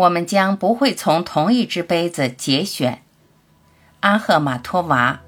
我们将不会从同一只杯子节选。阿赫玛托娃。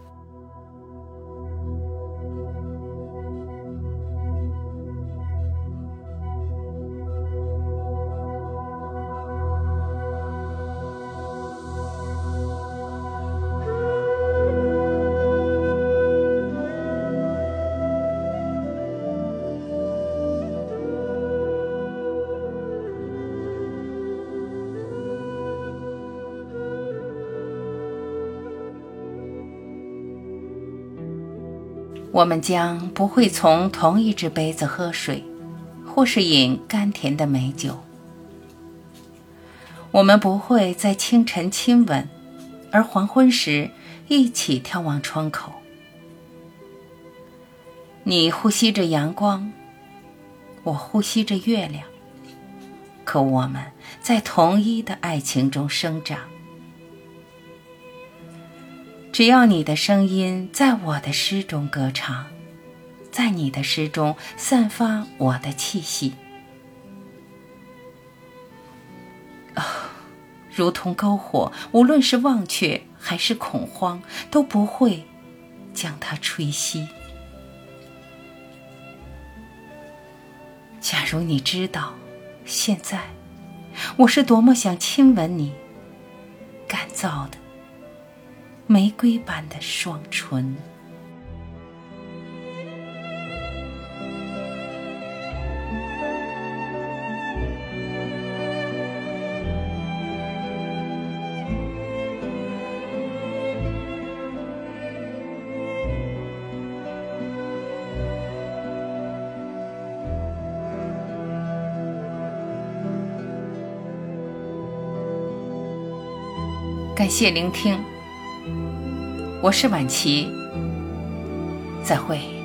我们将不会从同一只杯子喝水，或是饮甘甜的美酒。我们不会在清晨亲吻，而黄昏时一起眺望窗口。你呼吸着阳光，我呼吸着月亮，可我们在同一的爱情中生长。只要你的声音在我的诗中歌唱，在你的诗中散发我的气息，啊，如同篝火，无论是忘却还是恐慌，都不会将它吹熄。假如你知道，现在我是多么想亲吻你，干燥的。玫瑰般的双唇。感谢聆听。我是婉琪，再会。